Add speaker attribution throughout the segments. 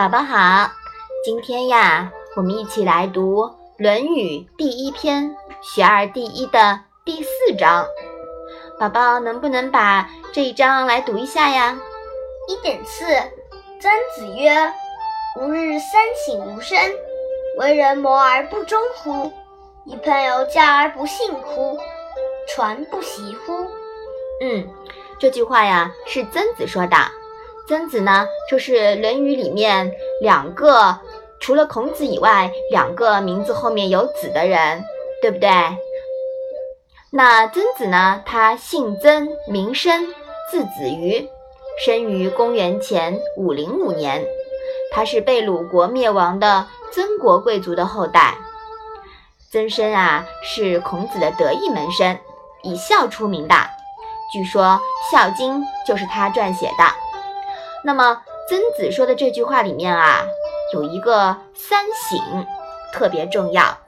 Speaker 1: 宝宝好，今天呀，我们一起来读《论语》第一篇《学而第一》的第四章。宝宝能不能把这一章来读一下呀？
Speaker 2: 一点四，曾子曰：“吾日三省吾身：为人谋而不忠乎？与朋友交而不信乎？传不习乎？”
Speaker 1: 嗯，这句话呀是曾子说的。曾子呢，就是《论语》里面两个除了孔子以外两个名字后面有子的人，对不对？那曾子呢，他姓曾，名申，字子瑜，生于公元前五零五年，他是被鲁国灭亡的曾国贵族的后代。曾参啊，是孔子的得意门生，以孝出名的，据说《孝经》就是他撰写的。那么曾子说的这句话里面啊，有一个三省，特别重要。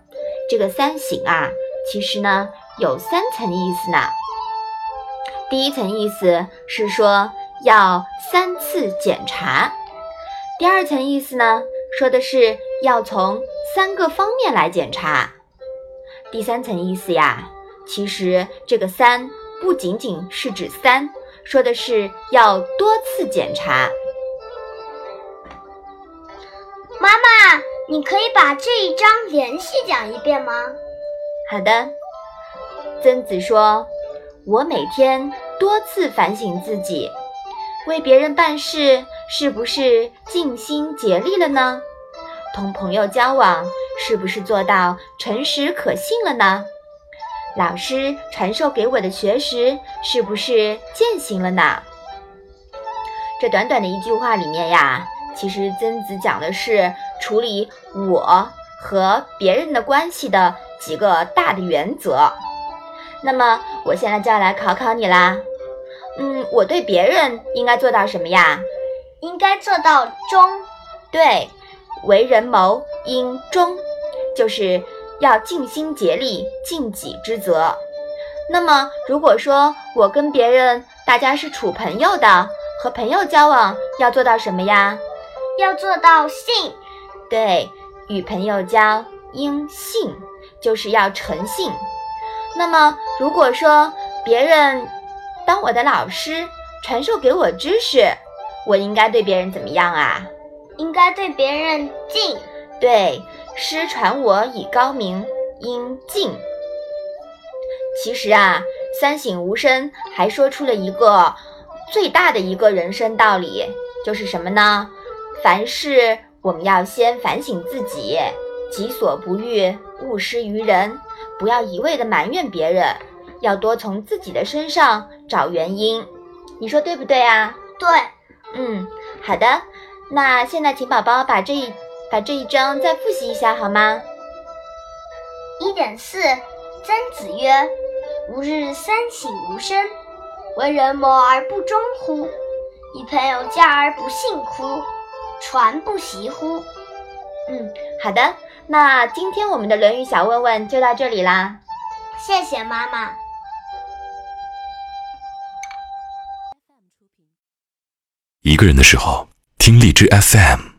Speaker 1: 这个三省啊，其实呢有三层意思呢。第一层意思是说要三次检查，第二层意思呢说的是要从三个方面来检查，第三层意思呀，其实这个三不仅仅是指三。说的是要多次检查。
Speaker 2: 妈妈，你可以把这一章连续讲一遍吗？
Speaker 1: 好的。曾子说：“我每天多次反省自己，为别人办事是不是尽心竭力了呢？同朋友交往是不是做到诚实可信了呢？”老师传授给我的学识是不是践行了呢？这短短的一句话里面呀，其实曾子讲的是处理我和别人的关系的几个大的原则。那么我现在就要来考考你啦。嗯，我对别人应该做到什么呀？
Speaker 2: 应该做到忠。
Speaker 1: 对，为人谋应忠，就是。要尽心竭力，尽己之责。那么，如果说我跟别人大家是处朋友的，和朋友交往要做到什么呀？
Speaker 2: 要做到信。
Speaker 1: 对，与朋友交应信，就是要诚信。那么，如果说别人当我的老师，传授给我知识，我应该对别人怎么样啊？
Speaker 2: 应该对别人敬。
Speaker 1: 对。师传我以高明，应敬。其实啊，三省吾身还说出了一个最大的一个人生道理，就是什么呢？凡事我们要先反省自己，己所不欲，勿施于人。不要一味的埋怨别人，要多从自己的身上找原因。你说对不对啊？
Speaker 2: 对，
Speaker 1: 嗯，好的。那现在请宝宝把这一。把这一章再复习一下好吗？
Speaker 2: 一点四，曾子曰：“吾日三省吾身：为人谋而不忠乎？与朋友交而不信乎？传不习乎？”
Speaker 1: 嗯，好的。那今天我们的《论语》小问问就到这里啦。
Speaker 2: 谢谢妈妈。
Speaker 3: 一个人的时候，听荔枝 FM。